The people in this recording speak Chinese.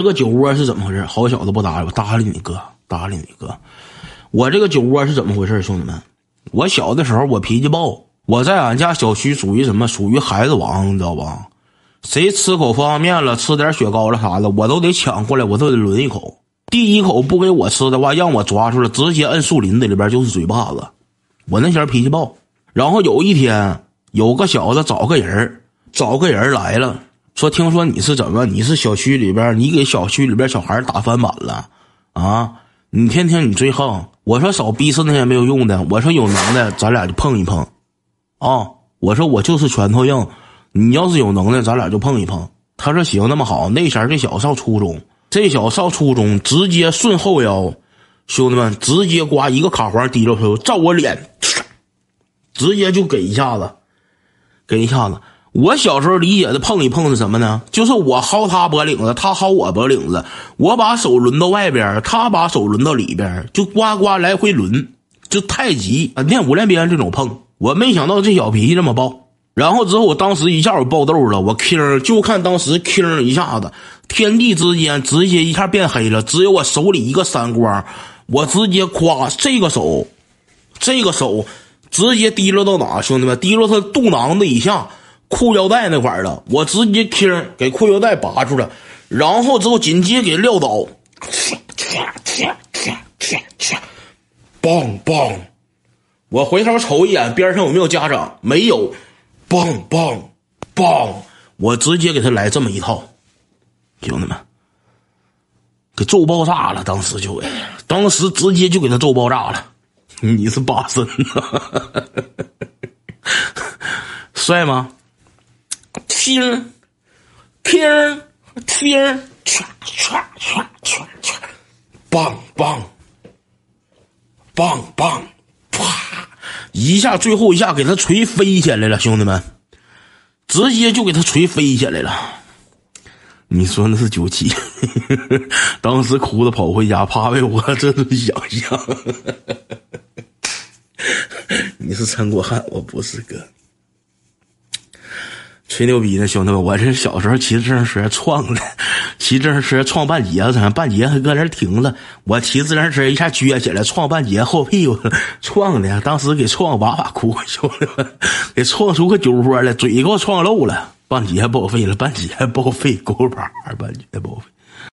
这个酒窝是怎么回事？好小子不搭理我，搭理你哥，搭理你哥。我这个酒窝是怎么回事？兄弟们，我小的时候我脾气暴，我在俺家小区属于什么？属于孩子王，你知道吧？谁吃口方便面了，吃点雪糕了啥的，我都得抢过来，我都得抡一口。第一口不给我吃的话，让我抓住了，直接摁树林子里边就是嘴巴子。我那前脾气暴。然后有一天，有个小子找个人找个人来了，说：“听说你是怎么？你是小区里边，你给小区里边小孩打翻版了啊？你天天你最横。”我说：“少逼死那些没有用的。”我说：“有能耐，咱俩就碰一碰。”啊！我说：“我就是拳头硬。”你要是有能耐，咱俩就碰一碰。他说行，那么好。那前这小子上初中，这小子上初中，直接顺后腰，兄弟们，直接刮一个卡环提溜头，照我脸，直接就给一下子，给一下子。我小时候理解的碰一碰是什么呢？就是我薅他脖领子，他薅我脖领子，我把手抡到外边，他把手抡到里边，就呱呱来回抡，就太极啊，练五连鞭这种碰。我没想到这小脾气这么爆。然后之后，我当时一下我爆豆了，我听就看当时听一下子，天地之间直接一下变黑了，只有我手里一个闪光，我直接夸这个手，这个手直接提溜到哪，兄弟们，提溜他肚囊子以下裤腰带那块儿了，我直接听给裤腰带拔出来，然后之后紧接给撂倒，梆梆，我回头瞅一眼边上有没有家长，没有。梆梆梆！我直接给他来这么一套，兄弟们，给揍爆炸了！当时就，当时直接就给他揍爆炸了。你是八神呐，帅吗？听听听，唰唰唰唰唰，梆梆梆梆。一下，最后一下给他锤飞起来了，兄弟们，直接就给他锤飞起来了。你说那是九七，当时哭着跑回家，怕被我这是想象。你是陈国汉，我不是哥。吹牛逼呢，兄弟们！我这小时候骑自行车撞的，骑自行车撞半截子，上半截还搁那停着。我骑自行车一下撅起来，撞半截后屁股，撞的，当时给撞哇哇哭，兄弟们，给撞出个酒窝来，嘴给我撞漏了，半截报废了，半截报废，狗板半截报废。